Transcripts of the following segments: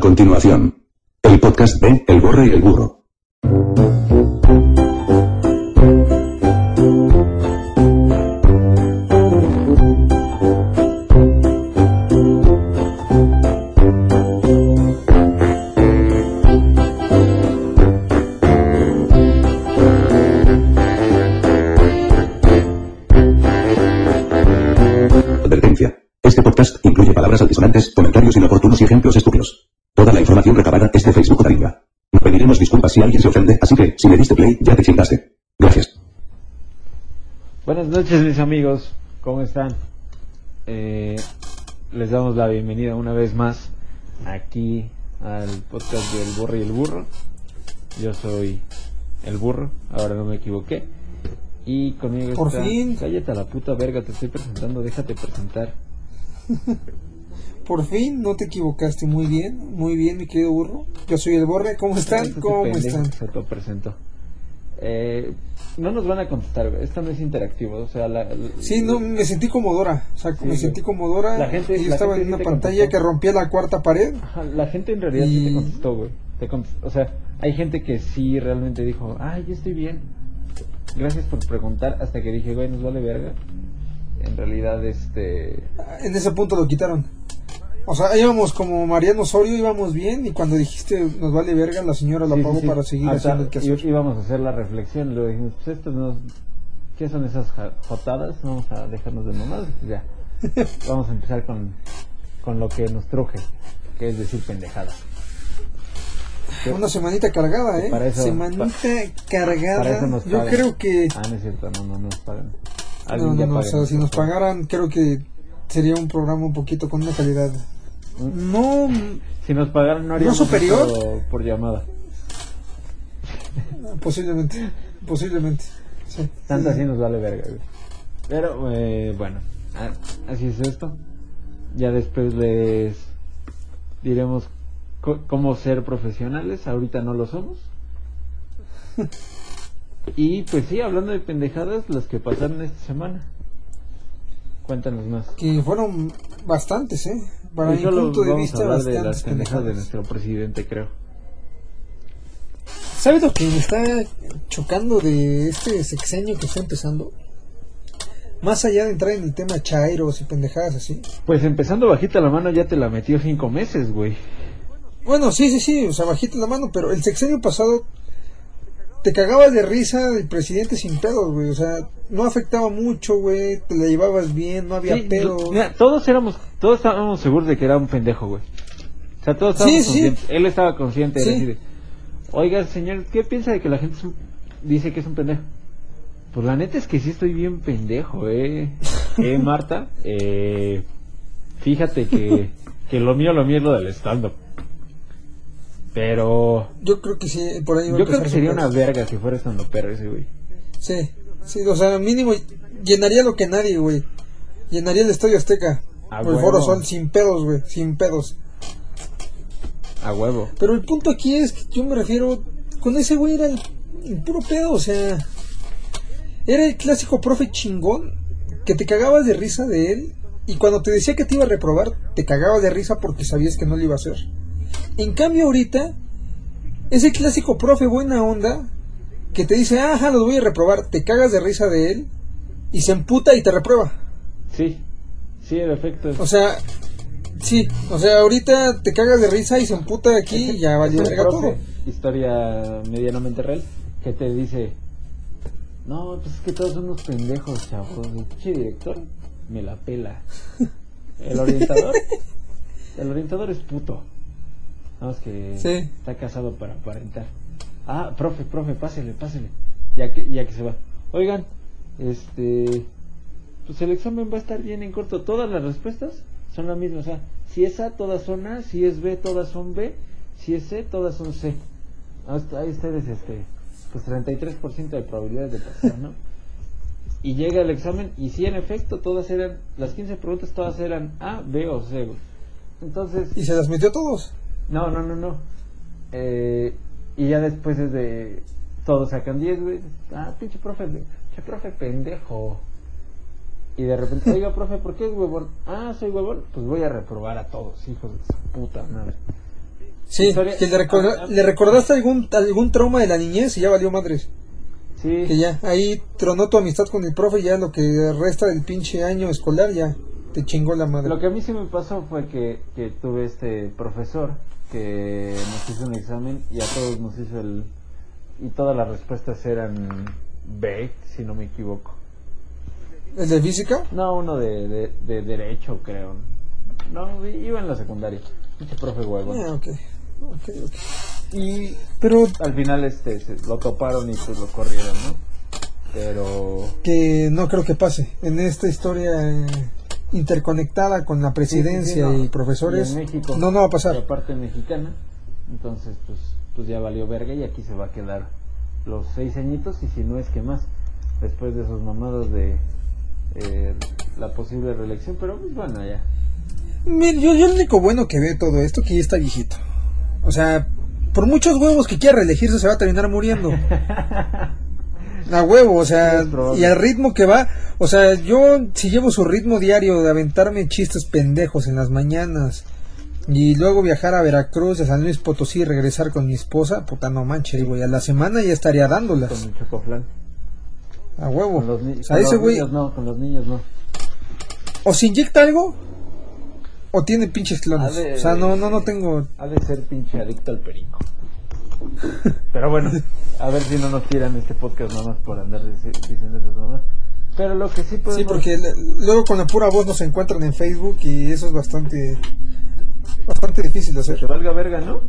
Continuación, el podcast de El Borre y el Burro. Si alguien se ofende, así que, si le diste play, ya te chingaste. Gracias. Buenas noches mis amigos, ¿cómo están? Eh, les damos la bienvenida una vez más aquí al podcast del Borro y el Burro. Yo soy el burro, ahora no me equivoqué. Y conmigo Por está... fin. Cállate a la puta verga, te estoy presentando, déjate presentar. Por fin, no te equivocaste. Muy bien, muy bien, mi querido burro. Yo soy el Borre. ¿Cómo están? Este ¿Cómo están? Se autopresentó. Eh, no nos van a contestar, esto no es interactivo, o sea, la, la- Sí, no, me sentí comodora. O sea, Sí, me sentí comodora. La gente- y yo la estaba gente en una te pantalla contestó. que rompía la cuarta pared. Ajá, la gente en realidad sí te contestó, güey. Te contestó. O sea, hay gente que sí realmente dijo, ay, yo estoy bien. Gracias por preguntar. Hasta que dije, güey, nos vale verga. En realidad, este. En ese punto lo quitaron. O sea, íbamos como Mariano Osorio, íbamos bien. Y cuando dijiste nos vale verga, la señora la sí, sí. para seguir Hasta haciendo el quehacer. Íbamos a hacer la reflexión. Luego dijimos, pues esto no. ¿Qué son esas jotadas? Vamos a dejarnos de mamadas. Ya. Vamos a empezar con, con lo que nos truje, que es decir pendejadas. ¿Qué? Una semanita cargada, ¿eh? Para eso- semanita cargada. Para eso nos Yo creo que. Ah, no es cierto, no, no nos pagan. No, no, no, o pague, sea, si nos pagaran, creo que sería un programa un poquito con una calidad. No, Si nos pagaran no haríamos superior? esto por llamada. posiblemente, posiblemente. Sí. Tanto Sí. así nos vale verga, güey. Pero, eh, bueno, a- así es esto. Ya después les diremos cómo ser profesionales. Ahorita no lo somos. Y pues sí, hablando de pendejadas, las que pasaron esta semana. Cuéntanos más. Que fueron bastantes, ¿eh? Para Hoy mi punto de vista, hablar de bastantes las pendejadas de nuestro presidente, creo. ¿Sabes lo que me está chocando de este sexenio que está empezando? Más allá de entrar en el tema chairos y pendejadas así. Pues empezando bajita la mano ya te la metió cinco meses, güey. Bueno, sí, sí, sí, o sea, bajita la mano, pero el sexenio pasado te cagabas de risa del presidente sin pedos, güey. O sea, no afectaba mucho, güey. Te la llevabas bien, no había Sí, pedo. mira, todos éramos, todos estábamos seguros de que era un pendejo, güey. O sea, todos estábamos Sí, sí. conscientes. Él estaba consciente. Oiga, señor, ¿qué piensa de que la gente es un- dice que es un pendejo? Pues la neta es que sí estoy bien pendejo, eh. Eh, Marta, eh, fíjate que, que lo mío, lo mío es lo del stand-up. Pero Yo creo que sí, por ahí va a yo creo que sería una verga si fuera stand pero ese, güey. Sí, sí, o sea, mínimo llenaría lo que nadie, güey. Llenaría el Estadio Azteca. A o el huevo. Foro Sol sin pedos, güey, sin pedos. A huevo. Pero el punto aquí es que yo me refiero, con ese güey era el, el puro pedo, o sea, era el clásico profe chingón que te cagabas de risa de él y cuando te decía que te iba a reprobar, te cagabas de risa porque sabías que no lo iba a hacer. En cambio ahorita, es el clásico profe buena onda que te dice, ajá, los voy a reprobar, te cagas de risa de él y se emputa y te reprueba. Sí, sí, en efecto. O sea, sí, o sea, ahorita te cagas de risa y se emputa aquí y ya un verga profe, todo. Historia medianamente real que te dice, no, pues es que todos son unos pendejos, chavos. Pinche director me la pela. El orientador, el orientador es puto. Nada más que Sí. está casado para aparentar. Ah, profe, profe, pásele, pásele. Ya que, ya que se va. Oigan, este, pues el examen va a estar bien en corto. Todas las respuestas son las mismas. O sea, si es A, todas son A. Si es B, todas son B. Si es C, todas son C. Hasta ahí ustedes, este, pues 33% de probabilidades de pasar, ¿no? Y llega el examen y si en efecto todas eran, las 15 preguntas todas eran A, B o C. Entonces, Y se las metió a todos. No, no, no, no. Eh, y ya después es de. Todos sacan 10, güey. Ah, pinche profe, pinche profe pendejo. Y de repente, oiga, profe, ¿por qué es huevón? Ah, soy huevón. Pues voy a reprobar a todos, hijos de su puta madre. Sí, que le, recorda- ah, ah, le recordaste algún, algún trauma de la niñez y ya valió madres. Sí, Que ya, ahí tronó tu amistad con el profe y ya lo que resta del pinche año escolar ya te chingó la madre. Lo que a mí sí me pasó fue que, que tuve este profesor que nos hizo un examen y a todos nos hizo el... Y todas las respuestas eran B, si no me equivoco. ¿El de física? No, uno de, de, de derecho, creo. No, iba en la secundaria. Pinche profe huevo. Ah, ok. Ok, ok. Y Pero al final este se- lo toparon y pues lo corrieron, ¿no? Pero... que no creo que pase. En esta historia eh, interconectada con la presidencia Sí, sí, sí, no. y profesores, Y en México, no, no va a pasar. aparte mexicana, entonces pues, pues ya valió verga y aquí se va a quedar los seis añitos y si no es que más, después de esos mamados de eh, la posible reelección, pero pues bueno, ya. Mira, yo, yo lo único bueno que ve todo esto que ya está viejito. O sea, por muchos huevos que quiera reelegirse se va a terminar muriendo. A huevo, o sea, y al ritmo que va, o sea, yo si llevo su ritmo diario de aventarme chistes pendejos en las mañanas y luego viajar a Veracruz, a San Luis Potosí y regresar con mi esposa, puta no manches, a la semana ya estaría dándolas. Con el chocoflan. A huevo. Con los, O sea, con ese los güey niños no, con los niños no. o se inyecta algo o tiene pinches clones. De- O sea, no, no, no tengo Ha de ser pinche adicto al perico. Pero bueno, a ver si no nos tiran este podcast nomás por andar dici- diciendo esas mamás. Pero lo que sí podemos... Sí, porque luego con la pura voz nos encuentran en Facebook y eso es bastante bastante difícil de Que hacer. valga verga, ¿no?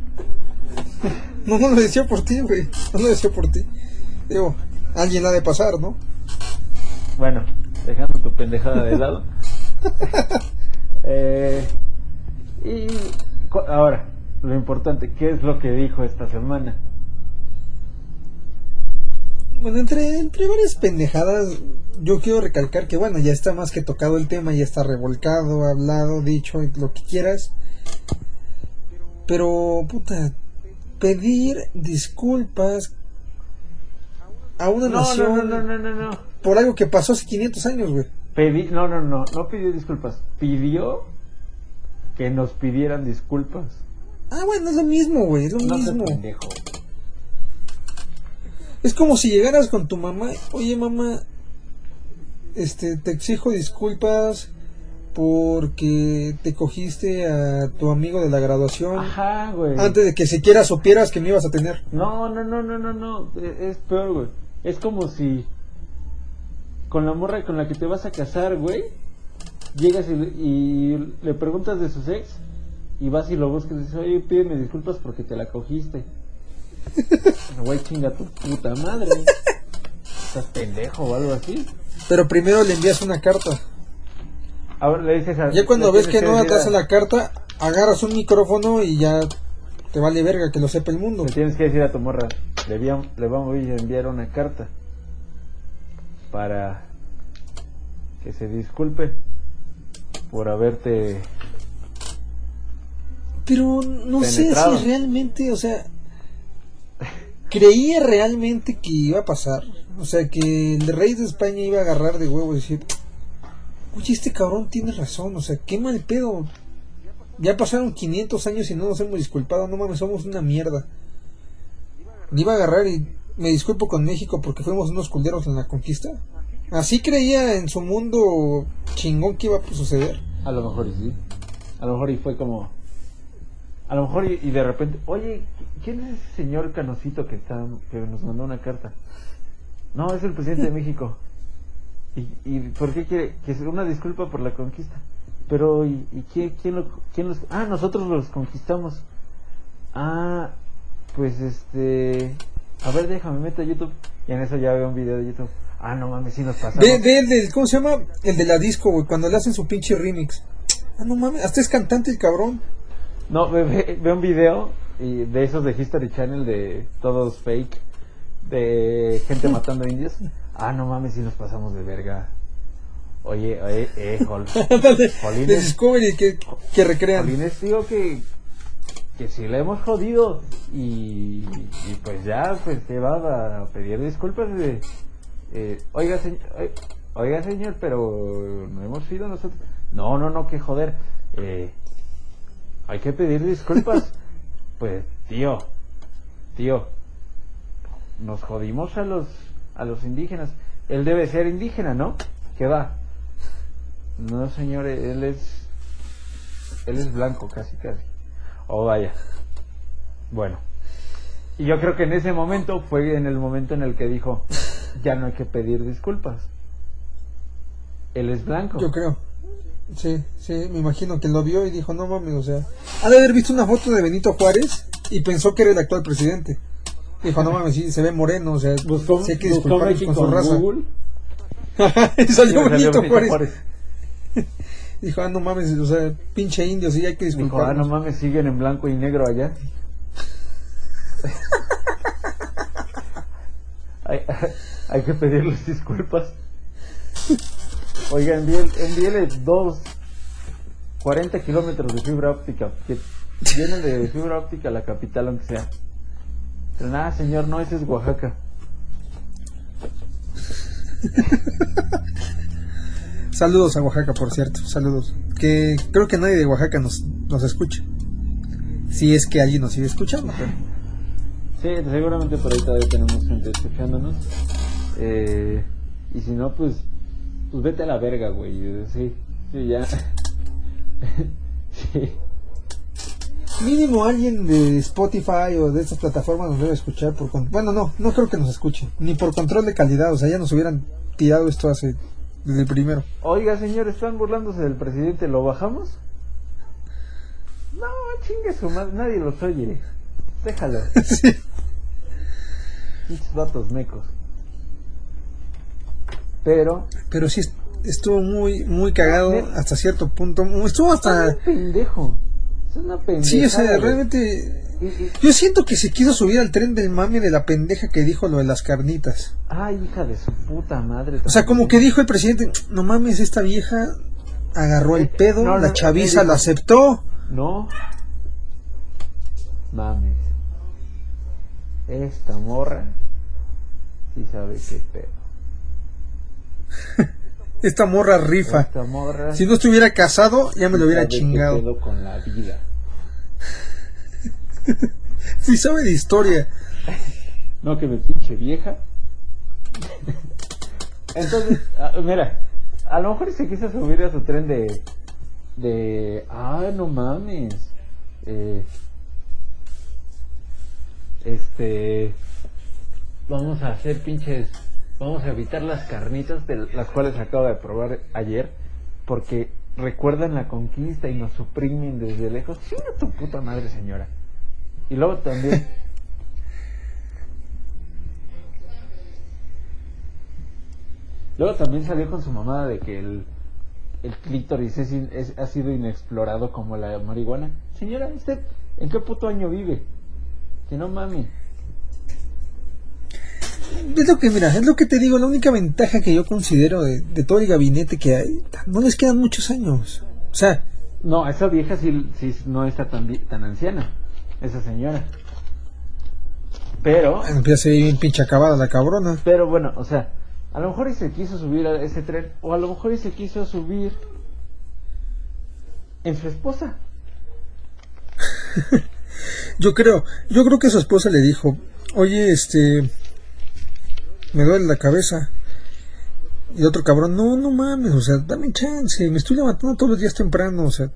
No, no lo decía por ti, güey. No lo decía por ti. Digo, alguien la ha de pasar, ¿no? Bueno, dejando tu pendejada de lado. eh, y ahora, lo importante, ¿qué es lo que dijo esta semana? Bueno, entre, entre varias pendejadas, yo quiero recalcar que, bueno, ya está más que tocado el tema, ya está revolcado, hablado, dicho, lo que quieras. Pero, puta, pedir disculpas a una No, nación no, no. por algo que pasó hace 500 años, güey. Pedí, no, no, no, no pidió disculpas. Pidió que nos pidieran disculpas. Ah, bueno, es lo mismo, güey, es lo No mismo. pendejo. Es como si llegaras con tu mamá, oye mamá, este, te exijo disculpas porque te cogiste a tu amigo de la graduación Ajá, güey. antes de que siquiera supieras que me ibas a tener. No, no, no, no, no, no. e- Es peor, güey. Es como si con la morra con la que te vas a casar, güey, llegas y, le- y le preguntas de su ex y vas y lo buscas y dices, oye, pídeme disculpas porque te la cogiste. Güey, chinga tu puta madre. Estás pendejo o algo así. Pero primero le envías una carta. Ahora le dices a. Ya cuando ves que no decir das a- la carta, agarras un micrófono y ya te vale verga que lo sepa el mundo. Le tienes que decir a tu morra, le, le vamos a enviar una carta para que se disculpe por haberte... Pero no sé si realmente, o sea, creía realmente que iba a pasar. O sea, que el rey de España iba a agarrar de huevo y decir, oye, este cabrón tiene razón, o sea, qué mal pedo. Ya pasaron 500 años y no nos hemos disculpado, no mames, somos una mierda. Iba a agarrar y me disculpo con México porque fuimos unos culeros en la conquista. Así creía en su mundo chingón que iba a suceder. A lo mejor sí. A lo mejor y fue como... A lo mejor y, y de repente, oye, ¿quién es ese señor canosito que está que nos mandó una carta? No, es el presidente de México. ¿Y, y por qué quiere? Que sea una disculpa por la conquista. Pero, ¿y, y quién, quién, lo, quién los... Ah, nosotros los conquistamos. Ah, pues este... A ver, déjame, meto a YouTube. Y en eso ya veo un video de YouTube. Ah, no mames, sí nos pasamos. Ve, ve el del, ¿cómo se llama? El de la disco, güey, cuando le hacen su pinche remix. Ah, no mames, hasta es cantante el cabrón. No, ve, ve- ve un video y de esos de History Channel de todos fake, de gente matando indios. Ah, no mames, si nos pasamos de verga. Oye, oye, eh, Jol, de Jolines. Discovery que, que recrean. Jolines, digo que, que sí le hemos jodido y, y pues ya, pues te va a pedir disculpas de, eh, oiga, señor, oiga, señor, pero no hemos sido nosotros. No, no, no, que joder, eh, hay que pedir disculpas. pues, tío, tío, nos jodimos a los, a los indígenas. Él debe ser indígena, ¿no? ¿Qué va? No, señor, él es, él es blanco, casi, casi. Oh, vaya. Bueno. Y yo creo que en ese momento fue en el momento en el que dijo, ya no hay que pedir disculpas. Él es blanco. Yo creo. Sí, sí, me imagino que lo vio y dijo, no mames, o sea, ha de haber visto una foto de Benito Juárez y pensó que era el actual presidente. Dijo, no mames, sí, se ve moreno, o sea, Buscó, sí hay que disculparnos con su raza. Y salió Benito Juárez. Juárez. Dijo, ah, no mames, o sea, pinche indio, sí, hay que Dijo, ah, disculparnos. no mames, siguen en blanco y negro allá. hay, hay que pedirles disculpas. Oiga, envíe- envíele dos 40 kilómetros de fibra óptica, que vienen de fibra óptica a la capital, aunque sea. Pero nada, señor, no, ese es Oaxaca. Saludos a Oaxaca, por cierto, saludos. Que creo que nadie de Oaxaca nos, nos escucha. Si es que alguien nos sigue escuchando, pero... Sí, seguramente por ahí todavía tenemos gente escuchándonos. Eh, y si no, pues, pues vete a la verga, güey. Sí, sí, ya. sí. Mínimo alguien de Spotify o de estas plataformas nos debe escuchar por con- bueno no no creo que nos escuche ni por control de calidad o sea ya nos hubieran tirado esto hace desde el primero Oiga, señor, están burlándose del presidente, ¿lo bajamos? No, chingue su madre, nadie los oye. Déjalo. Sí. Pinches vatos mecos. Pero, pero sí est- estuvo muy muy cagado hasta cierto punto estuvo es hasta un pendejo. Es una pendejada. sí o sea realmente Y- y- yo siento que se quiso subir al tren del mame de la pendeja que dijo lo de las carnitas Ay, hija de su puta madre. o sea como que dijo el presidente no mames esta vieja agarró el pedo No, no, la chaviza la dijo- aceptó No. Mames. Esta morra. Sí sabe qué pedo. esta morra rifa Esta morra. si no estuviera casado ya me lo hubiera chingado con la vida. Sí sabe de historia. No que me pinche vieja. Entonces, ah, mira, a lo mejor se quiso subir a su tren de. de. Ah, no mames. Eh, este. Vamos a hacer pinches. Vamos a evitar las carnitas de las cuales acabo de probar ayer. Porque recuerdan la conquista y nos suprimen desde lejos. Chinga tu puta madre, señora. Y luego también. Luego también salió con su mamada de que el, el clítoris es es- ha sido inexplorado como la marihuana. Señora, ¿usted en qué puto año vive? Que no mami. Es lo que, mira, es lo que te digo, la única ventaja que yo considero de, de todo el gabinete que hay, no les quedan muchos años. O sea, No, esa vieja sí, sí no está tan, tan anciana. Esa señora. Pero, empieza a ser bien pinche acabada la cabrona. pero bueno, o sea, a lo mejor y se quiso subir a ese tren, o a lo mejor y se quiso subir en su esposa. Yo creo, yo creo que su esposa le dijo, oye, este, me duele la cabeza. Y otro cabrón, no, no mames, o sea, dame chance, me estoy levantando todos los días temprano, o sea,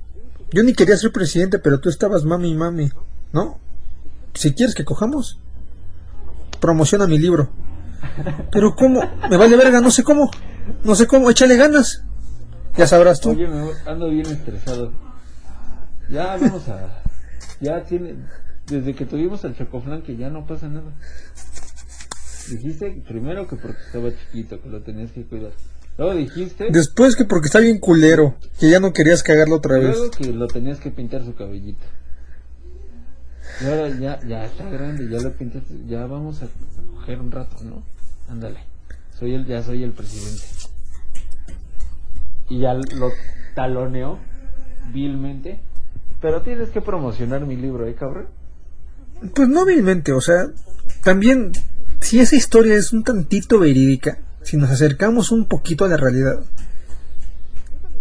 yo ni quería ser presidente, pero tú estabas mami y mami, ¿no? Si quieres que cojamos, promociona mi libro. Pero cómo, me vale verga, no sé cómo, no sé cómo, échale ganas. Ya sabrás tú. Oye, me ando bien estresado. Ya vamos a. Ya tiene. Desde que tuvimos el chocoflan que ya no pasa nada. Dijiste primero que porque estaba chiquito, que lo tenías que cuidar. Luego dijiste. Después que porque está bien culero, que ya no querías cagarlo otra vez. Luego que lo tenías que pintar su cabellito. Y ahora ya, ya está grande, ya lo pintaste. Ya vamos a coger un rato, ¿no? Ándale. Soy el, ya soy el presidente. Y ya lo taloneó vilmente. Pero tienes que promocionar mi libro, ¿eh, cabrón? Pues no vilmente, o sea, también, si esa historia es un tantito verídica, si nos acercamos un poquito a la realidad,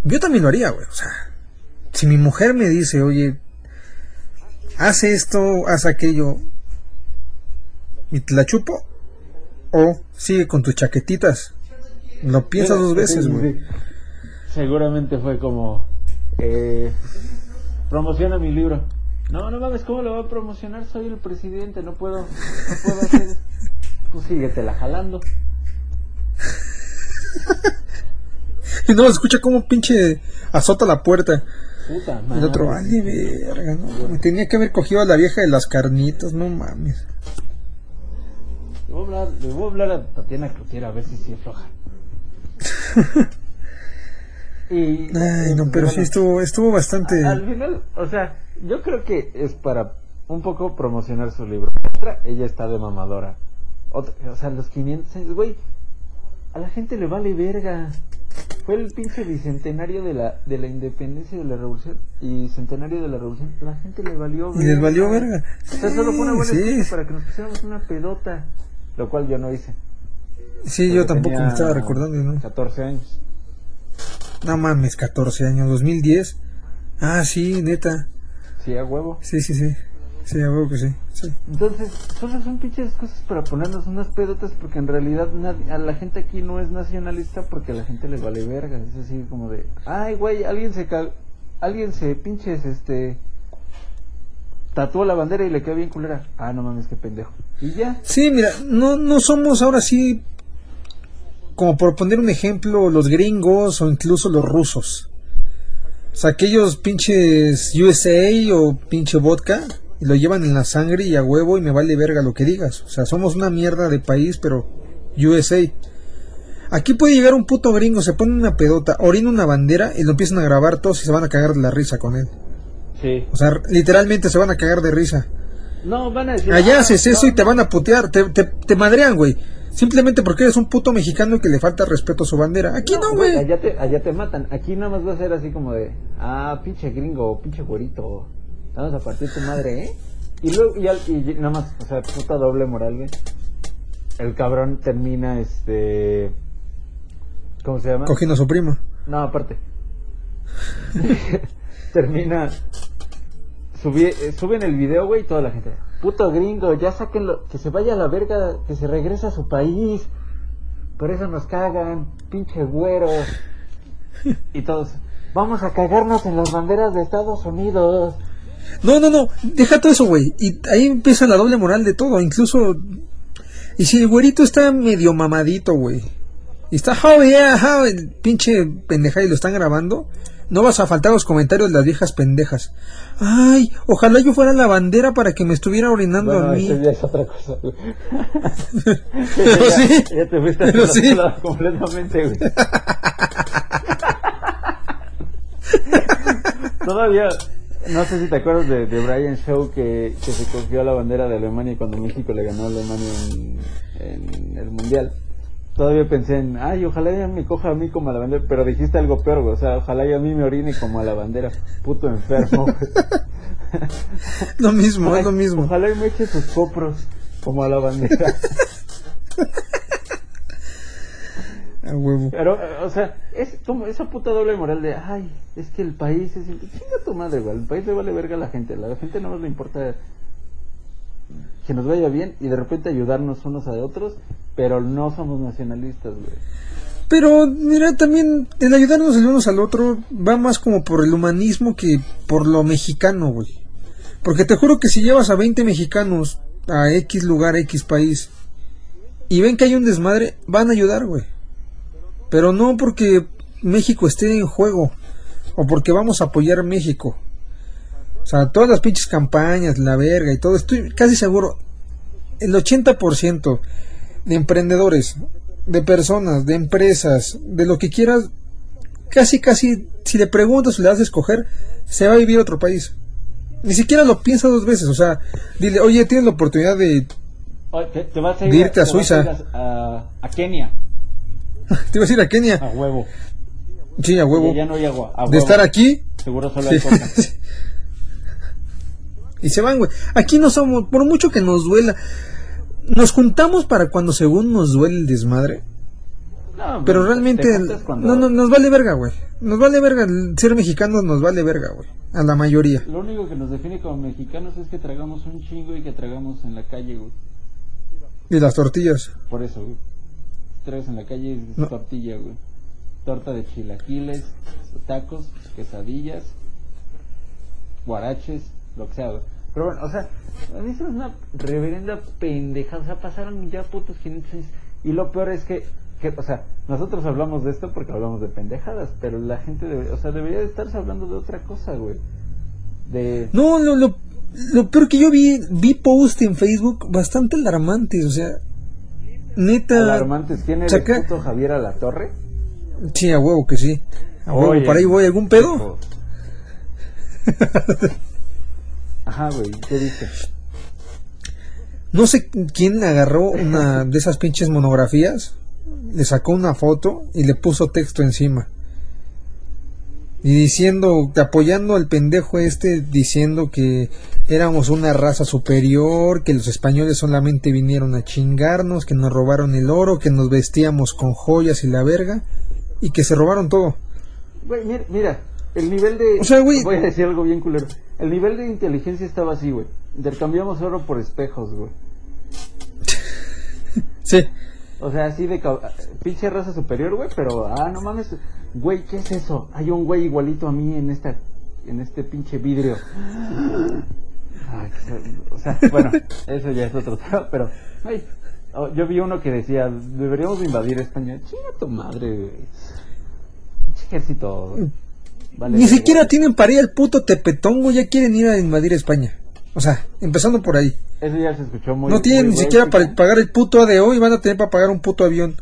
yo también lo haría, güey, o sea, si mi mujer me dice, oye, hace esto, hace aquello, y te la chupo, o sigue con tus chaquetitas. Lo piensas dos veces, güey. Seguramente fue como, eh, promociona mi libro. No, no mames, ¿cómo lo va a promocionar? Soy el presidente, no puedo, no puedo hacer. Pues síguetela jalando. Y no escucha como pinche azota la puerta. Puta El otro, vale, verga, no. Me tenía que haber cogido a la vieja de las carnitas, no mames. Le voy a hablar, le voy a, hablar a Tatiana a ver si sí afloja. y, Ay, no, pero sí bueno, estuvo, estuvo bastante. Al final, o sea, yo creo que es para un poco promocionar su libro. Otra, ella está de mamadora. Otra, o sea, los 500, güey, a la gente le vale verga. Fue el pinche bicentenario de la, de la independencia y de la revolución y centenario de la revolución. La gente le valió Y les valió verga. O sea, solo fue una buena Sí, sí. para que nos pusiéramos una pedota. Lo cual yo no hice. Sí, yo Porque tampoco me estaba recordando, ¿no? 14 años. No mames, 14 años, 2010. Ah, sí, neta. Sí, a huevo. Sí, sí, sí. Sí, a huevo que sí. sí. Entonces, solo son pinches cosas para ponernos unas pedotas porque en realidad nadie- a la gente aquí no es nacionalista porque a la gente le vale verga. Es así como de, ay, güey, alguien se ca- alguien se pinches, este, tatuó la bandera y le quedó bien culera. Ah, no mames, qué pendejo. Y ya. Sí, mira, no, no somos ahora sí, como por poner un ejemplo, los gringos o incluso los rusos. O sea, aquellos pinches USA o pinche vodka, y lo llevan en la sangre y a huevo y me vale verga lo que digas. O sea, somos una mierda de país, pero USA. Aquí puede llegar un puto gringo, se pone una pedota, orina una bandera y lo empiezan a grabar todos y se van a cagar de la risa con él. Sí. O sea, literalmente se van a cagar de risa. No, van a decir. Allá "Ah, haces eso no, y te van a putear, te, te, te madrean, güey. Simplemente porque eres un puto mexicano que le falta respeto a su bandera. Aquí no, güey. Allá te, allá te matan. Aquí nada más va a ser así como de, ah, pinche gringo, pinche güerito. Vamos a partir tu madre, ¿eh? Y luego, y, al- y nada más, o sea, puta doble moral, güey. El cabrón termina, este. ¿Cómo se llama? Cogiendo a su prima. No, aparte. termina. Subí, eh, suben el video, güey, y toda la gente. Puto gringo, ya sáquenlo. Que se vaya a la verga, que se regrese a su país. Por eso nos cagan, pinche güero. Y todos. Vamos a cagarnos en las banderas de Estados Unidos. No, no, no. Deja todo eso, güey. Y ahí empieza la doble moral de todo. Incluso. Y si el güerito está medio mamadito, güey. Y está, oh yeah, how", el pinche pendeja y lo están grabando. No vas a faltar los comentarios de las viejas pendejas. Ay, ojalá yo fuera la bandera para que me estuviera orinando Bueno, a mí. eso ya es otra cosa, güey. Pero ya, sí. Ya te fuiste Pero sí. completamente, güey. Todavía, no sé si te acuerdas de, de Brian Shaw que, que se cogió la bandera de Alemania cuando México le ganó a Alemania en, en el Mundial. Todavía pensé en, ay, ojalá ya me coja a mí como a la bandera, pero dijiste algo peor, güey. O sea, ojalá ya a mí me orine como a la bandera. Puto enfermo, güey. Lo mismo, es lo mismo. Ojalá y me eche sus copros como a la bandera. A huevo. Pero, o sea, es como esa puta doble moral de, ay, es que el país es... Chinga tu madre, güey. El país le vale verga a la gente. A la gente no le importa que nos vaya bien y de repente ayudarnos unos a otros, pero no somos nacionalistas, güey. Pero, mira, también el ayudarnos el unos al otro va más como por el humanismo que por lo mexicano, güey. Porque te juro que si llevas a 20 mexicanos a X lugar, a X país, y ven que hay un desmadre, van a ayudar, güey. Pero no porque México esté en juego, o porque vamos a apoyar a México. O sea, todas las pinches campañas, la verga y todo, estoy casi seguro, el 80% de emprendedores, de personas, de empresas, de lo que quieras, casi, casi, si le preguntas o le das a escoger, se va a vivir a otro país. Ni siquiera lo piensa dos veces, o sea, dile, oye, tienes la oportunidad de, te, te vas a De irte a Suiza. ir a, a- a Kenia, te ibas a ir a Kenia, a huevo. sí, a huevo, Ya, no hay agua. a de huevo. estar aquí, Seguro solo Sí. hay coca. y se van, güey. Aquí no somos, por mucho que nos duela, nos juntamos para cuando según nos duele el desmadre. No, Pero te- realmente, cuando- no, no, nos vale verga, güey. Nos vale verga, el ser mexicanos nos vale verga, güey. A la mayoría. Lo único que nos define como mexicanos es que tragamos un chingo y que tragamos en la calle, güey. Y las tortillas. Por eso, güey. Tragas en la calle es No. tortilla, güey. Torta de chilaquiles, tacos, quesadillas, guaraches, lo que sea, güey. Pero bueno, o sea, a mí eso es una reverenda pendejada. O sea, pasaron ya putos 500 años. Y lo peor es que, que, o sea, nosotros hablamos de esto porque hablamos de pendejadas, pero la gente, debe, o sea, debería de estarse hablando de otra cosa, güey. De... No, lo, lo, lo peor que yo vi, vi post en Facebook bastante alarmantes, o sea, neta. Alarmantes. ¿Quién saca- el puto Javier a la torre? Sí, a huevo que sí. A huevo, Oye, para ahí voy, ¿algún pedo? Ajá, güey, ¿qué dice? No sé quién agarró una de esas pinches monografías, le sacó una foto y le puso texto encima. Y diciendo, apoyando al pendejo este, diciendo que éramos una raza superior, que los españoles solamente vinieron a chingarnos, que nos robaron el oro, que nos vestíamos con joyas y la verga, y que se robaron todo. Güey, mira, mira, el nivel de... O sea, güey- Voy a decir algo bien culero. El nivel de inteligencia estaba así, güey. Intercambiamos oro por espejos, güey. Sí. O sea, así de... Pinche raza superior, güey, pero... Ah, no mames. Güey, ¿qué es eso? Hay un güey igualito a mí en esta... En este pinche vidrio. Ay, o sea, bueno, eso ya es otro tema, pero... Ay, oh, yo vi uno que decía, deberíamos de invadir España. Chinga tu madre, güey. Ejército... Vale, Ni siquiera tienen para ir al puto Tepetongo, ya quieren ir a invadir España. O sea, empezando por ahí. Eso ya se escuchó muy No tienen muy ni siquiera para pagar el puto ADO y van a tener para pagar un puto avión.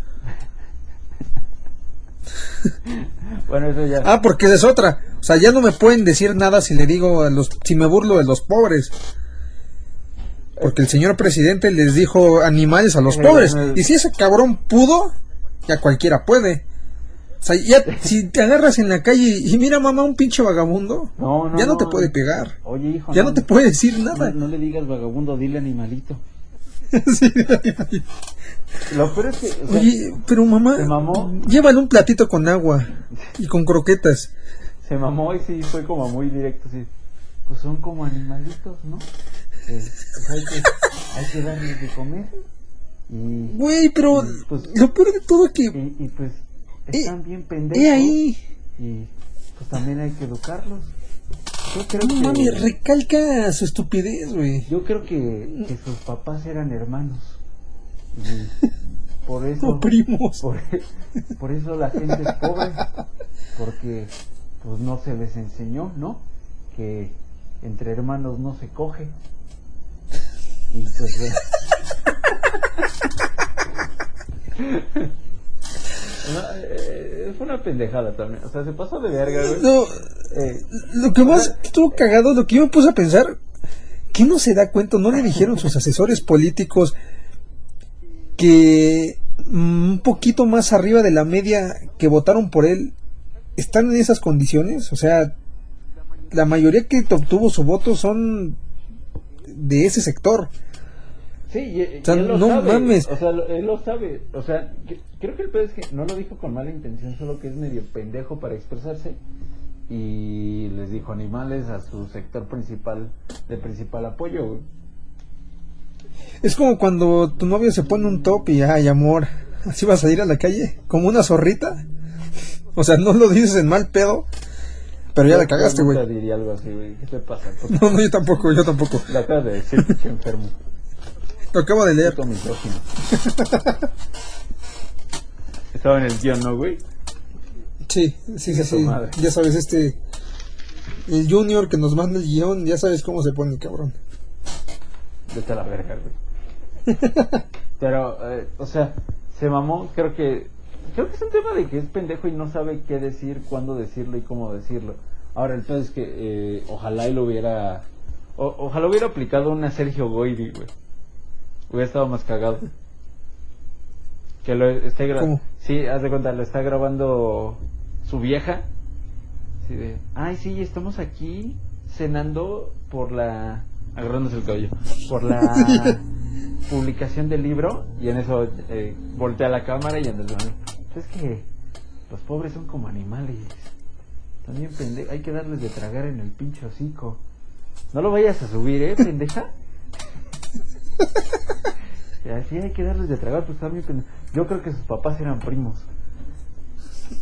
Bueno, eso ya. Ah, porque es otra. O sea, ya no me pueden decir nada si le digo a los, si me burlo de los pobres. Porque el señor presidente les dijo animales a los pobres. Y si ese cabrón pudo, ya cualquiera puede. O sea, ya si te agarras en la calle y mira mamá un pinche vagabundo, no, no, ya no, te puede pegar. Oye, hijo. Ya no te puede decir nada. No, no le digas vagabundo, dile animalito. Sí. Lo peor es que. o sea, Oye, pero mamá, llévale un platito con agua y con croquetas. Se mamó y sí fue como muy directo, sí. Pues son como animalitos, ¿no? Eh, pues hay, que, hay que darles de comer. Güey, pero Pues- lo peor de todo es que y, y pues están bien pendejos. ahí. Y pues también hay que educarlos. Yo creo No que. mames, recalca su estupidez, güey. Yo creo que, que sus papás eran hermanos. Y por eso. O primos. Por, por eso la gente es pobre. Porque pues no se les enseñó, ¿no? Que entre hermanos no se coge. Y pues. No, eh, fue una pendejada también. O sea, se pasó de verga, güey. No, Eh, lo que más estuvo cagado, lo que yo me puse a pensar, que no se da cuenta, no le dijeron sus asesores políticos que un poquito más arriba de la media que votaron por él están en esas condiciones, o sea, la mayoría que obtuvo su voto son de ese sector. Sí, y, y O sea, él lo no sabe. mames. O sea, él lo sabe. O sea, que- creo que el pedo es que no lo dijo con mala intención, solo que es medio pendejo para expresarse. Y les dijo animales a su sector principal, de principal apoyo, güey. Es como cuando tu novio se pone un top y ay amor, así vas a ir a la calle, como una zorrita. O sea, no lo dices en mal pedo, pero ya Yo- la cagaste, güey. nunca diría algo así, güey. ¿Qué te pasa? No, no, yo tampoco, yo tampoco. Lo acabas de decir, enfermo. Lo acabo de leer. Estaba en el guion, ¿no, güey? Sí, sí, sí, sí. Ya sabes, este. El Junior que nos manda el guion, ya sabes cómo se pone, cabrón. Vete a la verga, güey. Pero, eh, o sea, se mamó, creo que... Creo que es un tema de que es pendejo y no sabe qué decir, cuándo decirlo y cómo decirlo. Ahora, el es que eh, ojalá lo hubiera... o- ojalá hubiera aplicado una Sergio Goyri, güey. Hubiera estado más cagado. Que lo esté grabando... Sí, haz de cuenta, lo está grabando su vieja. Así de, ay, sí, estamos aquí cenando por la... Agarrándose el cabello. Por la publicación del libro. Y en eso eh, voltea la cámara y entonces, Es que los pobres son como animales. También pende hay que darles de tragar en el pinche hocico. No lo vayas a subir, ¿eh, pendeja? Y así hay que darles de tragar, pues pendeja. Yo creo que sus papás eran primos.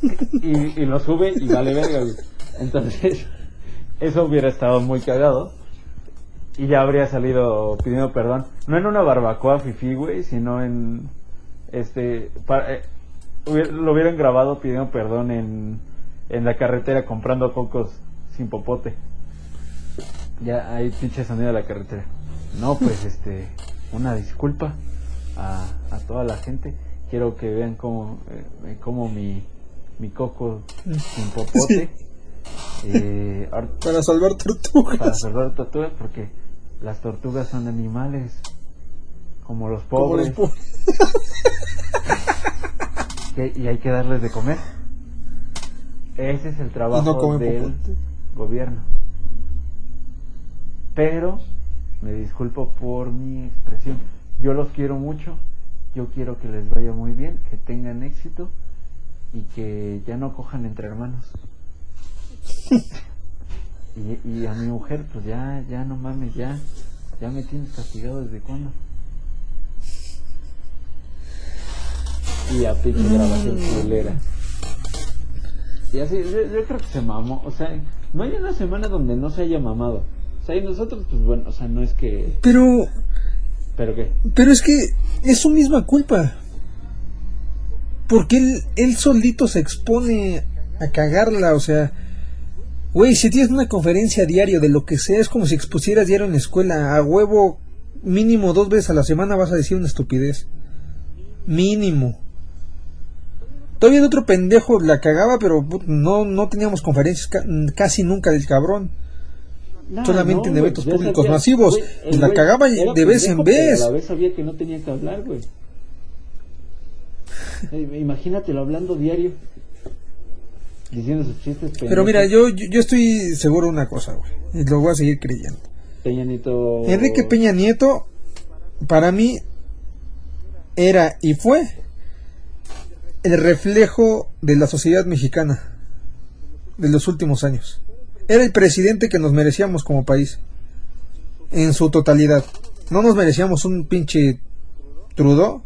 Y, y lo sube y vale verga, güey. Entonces, eso hubiera estado muy cagado. Y ya habría salido pidiendo perdón. No en una barbacoa fifi, güey, sino en. Este. eh, hubiera- lo hubieran grabado pidiendo perdón en, en la carretera comprando cocos sin popote. Ya hay pinche sonido de la carretera. No, pues este. Una disculpa a, a toda la gente. Quiero que vean cómo, eh, cómo mi, mi coco sin popote. Eh, Para salvar tortugas. para salvar tortugas porque las tortugas son animales como los Como los pobres po- y, hay que darles de comer ese es el trabajo no del popote. gobierno pero me disculpo por mi expresión yo los quiero mucho yo quiero que les vaya muy bien que tengan éxito y que ya no cojan entre hermanos y, y a mi mujer, pues ya, ya no mames, ya, ya me tienes castigado desde cuándo. Y a pinche grabación culera. Y así, yo, yo creo que se mamó, o sea, no hay una semana donde no se haya mamado. Sea, y nosotros, pues bueno, o sea, no es que, Pero, pero qué. pero es que es su misma culpa. Porque él, él solito se expone a cagarla, o sea, güey, si tienes una conferencia diario de lo que sea, es como si expusieras diario en la escuela, a huevo, mínimo dos veces a la semana vas a decir una estupidez. Mínimo. Todavía el otro pendejo la cagaba, pero no, no teníamos conferencias ca- casi nunca del cabrón. Solamente en eventos públicos sabía- masivos. La güey cagaba era de vez en vez. A la vez sabía que no tenía que hablar, güey. Eh, Imagínatelo hablando diario. Diciendo sus chistes Pero mira, yo, yo, yo estoy seguro de una cosa, güey. Y lo voy a seguir creyendo. Peña Nieto... Enrique Peña Nieto, para mí, era y fue el reflejo de la sociedad mexicana de los últimos años. Era el presidente que nos merecíamos como país. En su totalidad. No nos merecíamos un pinche Trudeau.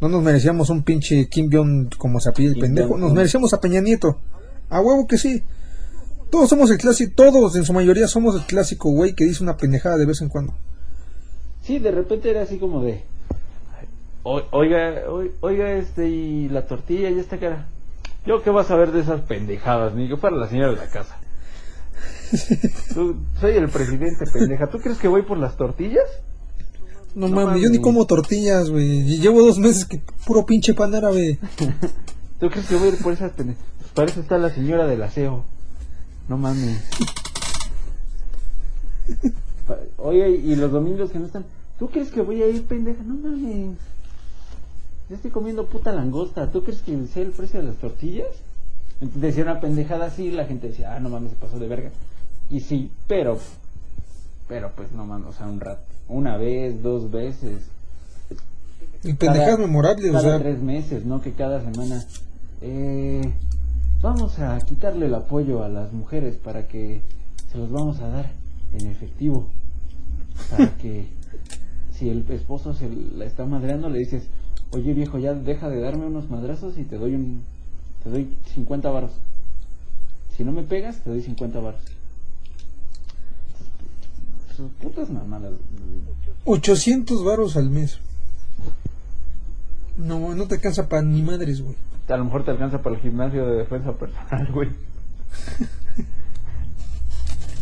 No nos merecíamos un pinche Kim Jong como se apellida el pendejo. Nos merecíamos a Peña Nieto. A huevo que sí. Todos somos el clásico, todos en su mayoría somos el clásico güey que dice una pendejada de vez en cuando. Sí, de repente era así como de... "O- Oiga, oi- oiga, este, y la tortilla ya está cara. Yo qué vas a ver de esas pendejadas, ni que fuera la señora de la casa. Tú- soy el presidente, pendeja. ¿Tú crees que voy por las tortillas? No, No mames, yo ni como tortillas, güey. Y Llevo dos meses que puro pinche pan árabe. ¿Tú crees que voy a ir por esas pendejas? Para eso está la señora del aseo. No mames. Oye, y los domingos que no están. ¿Tú crees que voy a ir, pendeja? No mames. Yo estoy comiendo puta langosta. ¿Tú crees que sé el precio de las tortillas? Entonces decía una pendejada así, la gente decía, ah, no mames, se pasó de verga. Y sí, pero. Pero pues no mames, o sea, un rato. Una vez, dos veces. Y pendejadas Cada- memorables, o cada sea. tres meses, ¿no? Que cada semana. Eh, vamos a quitarle el apoyo a las mujeres para que se los vamos a dar en efectivo. Para que si el esposo se la está madreando, le dices, oye viejo, ya deja de darme unos madrazos y te doy un. Te doy 50 varos. Si no me pegas, te doy 50 varos. Sus putas mamadas. 800 varos al mes. No, no te alcanza para ni madres, güey. A lo mejor te alcanza para el gimnasio de defensa personal, güey.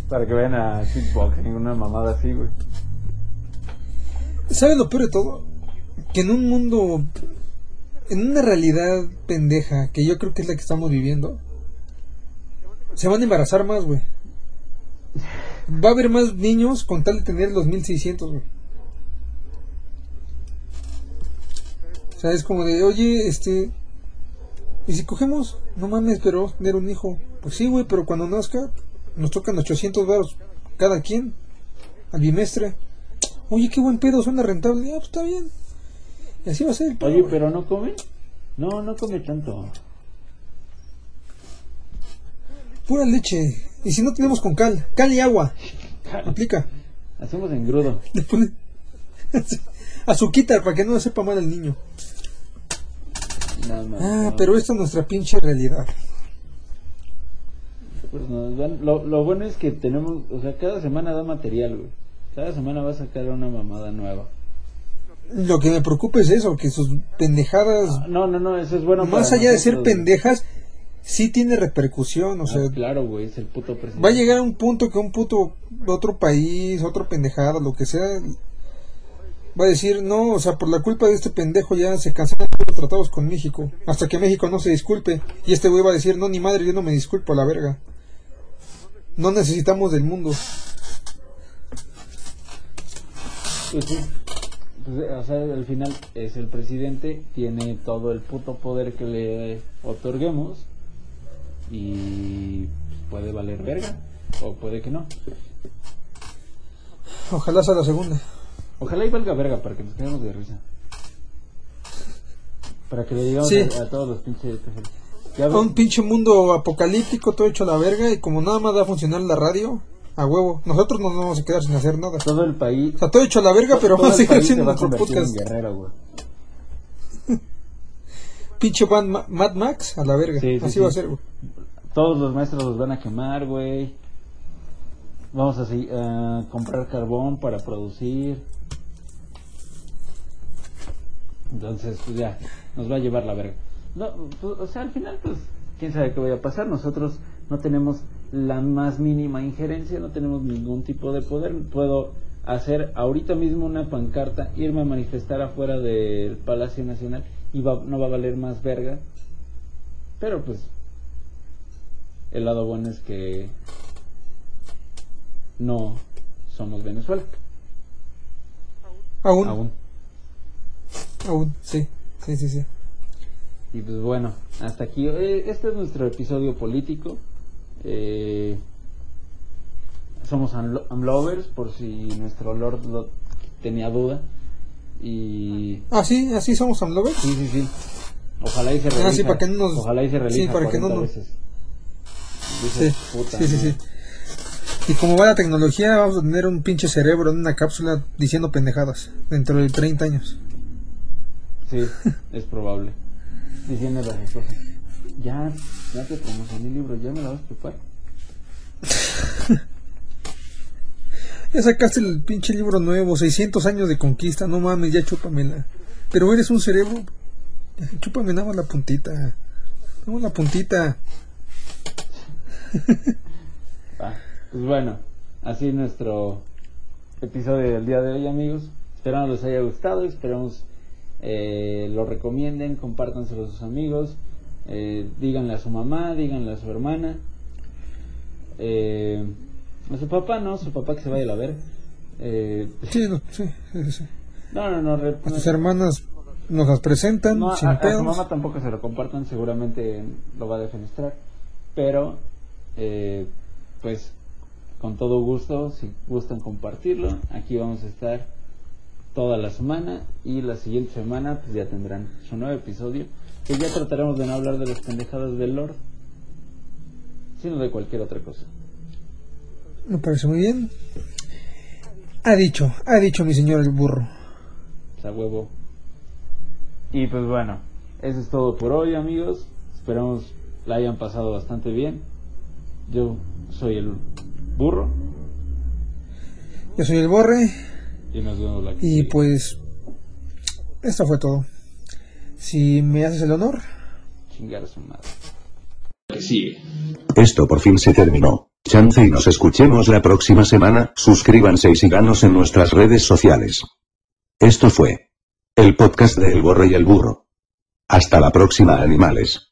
para que vayan a kickboxing, una mamada así, güey. ¿Sabes lo peor de todo? Que en un mundo, en una realidad pendeja, que yo creo que es la que estamos viviendo, se van a embarazar más, güey. Va a haber más niños con tal de tener los 1600, güey. O sea, es como de, oye, este. ¿Y si cogemos? No mames, pero tener un hijo. Pues sí, güey, pero cuando nazca, nos tocan 800 baros cada quien al bimestre. Oye, qué buen pedo, suena rentable. Ah, pues está bien. Y así va a ser. el pedo, Oye, pero no comen. No, no come tanto. Pura leche. Y si no tenemos con cal, cal y agua. Aplica. Hacemos engrudo. Le azuquita para que no sepa mal al niño. Ah, no. pero esta es nuestra pinche realidad. Pues nos dan- lo, lo bueno es que tenemos, o sea, cada semana da material, güey. Cada semana va a sacar una mamada nueva. Lo que me preocupa es eso, que sus pendejadas, No, no, no, eso es bueno. más allá de ser güey. Sí tiene repercusión. O Ah, sea, claro, güey, es el puto presidente. va a llegar a un punto que un puto otro país, otro pendejada, lo que sea, va a decir, no, o sea, por la culpa de este pendejo ya se cancelan todos los tratados con México, hasta que México no se disculpe. Y este güey va a decir, no, ni madre, yo no me disculpo a la verga. No necesitamos del mundo. Pues sí. Pues, o sea, al final es el presidente, tiene todo el puto poder que le otorguemos y puede valer verga o puede que no. Ojalá sea la segunda. Ojalá y valga verga para que nos quedemos de risa. Para que le digamos Sí. a, a todos los pinches... A un pinche mundo apocalíptico, todo hecho a la verga, y como nada más va a funcionar la radio, a huevo. Nosotros no nos vamos a quedar sin hacer nada. todo el país... O sea, todo hecho a la verga, pero vamos a seguir haciendo nuestro podcast. guerrero. Pinche Mad Max a la verga. Sí, sí, Así sí. va a ser, güey. Todos los maestros los van a quemar, güey. Vamos a a comprar carbón para producir. Entonces, pues ya, nos va a llevar la verga. No, pues, o sea, al final, pues, quién sabe qué vaya a pasar. Nosotros no tenemos la más mínima injerencia, no tenemos ningún tipo de poder. Puedo hacer ahorita mismo una pancarta, irme a manifestar afuera del Palacio Nacional y va- no va a valer más verga. Pero pues, el lado bueno es que no somos Venezuela. Aún, aún, Aún. sí. Sí, sí, sí. Y pues bueno, hasta aquí. eh, Este es nuestro episodio político. Eh, somos Amlo- Amlovers, por si nuestro Lord lo tenía duda. Y Ah, sí, así somos Amlovers. sí, sí, sí. Ojalá y se Ah, realiza. sí, para que no nos- Ojalá y se realiza sí, para que no 40 nos- veces. Sí, puta, sí, sí. Y como va la tecnología, vamos a tener un pinche cerebro en una cápsula diciendo pendejadas dentro de 30 años. Sí, es probable. Diciendo las esposas, ya, ya te promocioné el libro, ya me la vas a chupar. Ya sacaste el pinche libro nuevo, 600 años de conquista, no mames, ya chúpamela. Pero eres un cerebro, chúpame nada más la puntita. Nada más la puntita. Ah, pues bueno, así nuestro episodio del día de hoy, amigos. Esperamos les haya gustado, esperamos eh, lo recomienden, compártanselo a sus amigos, eh, díganle a su mamá, díganle a su hermana, eh, a su papá, no, su papá que se vaya a la ver. Eh, Sí, no, sí, sí, sí. no, no, no, re- A tus hermanas nos las presentan No, a, sin a su pedos. mamá tampoco se lo compartan, seguramente lo va a defenestrar. Pero, eh, pues, con todo gusto, si gustan compartirlo, aquí vamos a estar toda la semana y la siguiente semana pues ya tendrán su nuevo episodio, que ya trataremos de no hablar de las pendejadas del Lord, sino de cualquier otra cosa. Me parece muy bien. Ha dicho, ha dicho mi señor el burro. O sea, huevo. Y pues bueno, eso es todo por hoy, amigos. Esperamos la hayan pasado bastante bien. Yo soy el burro Yo soy el borre y nos vemos la que y sigue. pues esto fue todo. Si me haces el honor, Chingar a su madre. Esto por fin se terminó. Chance y nos escuchemos la próxima semana, suscríbanse y síganos en nuestras redes sociales. Esto fue el podcast de El Borre y el Burro. Hasta la próxima animales.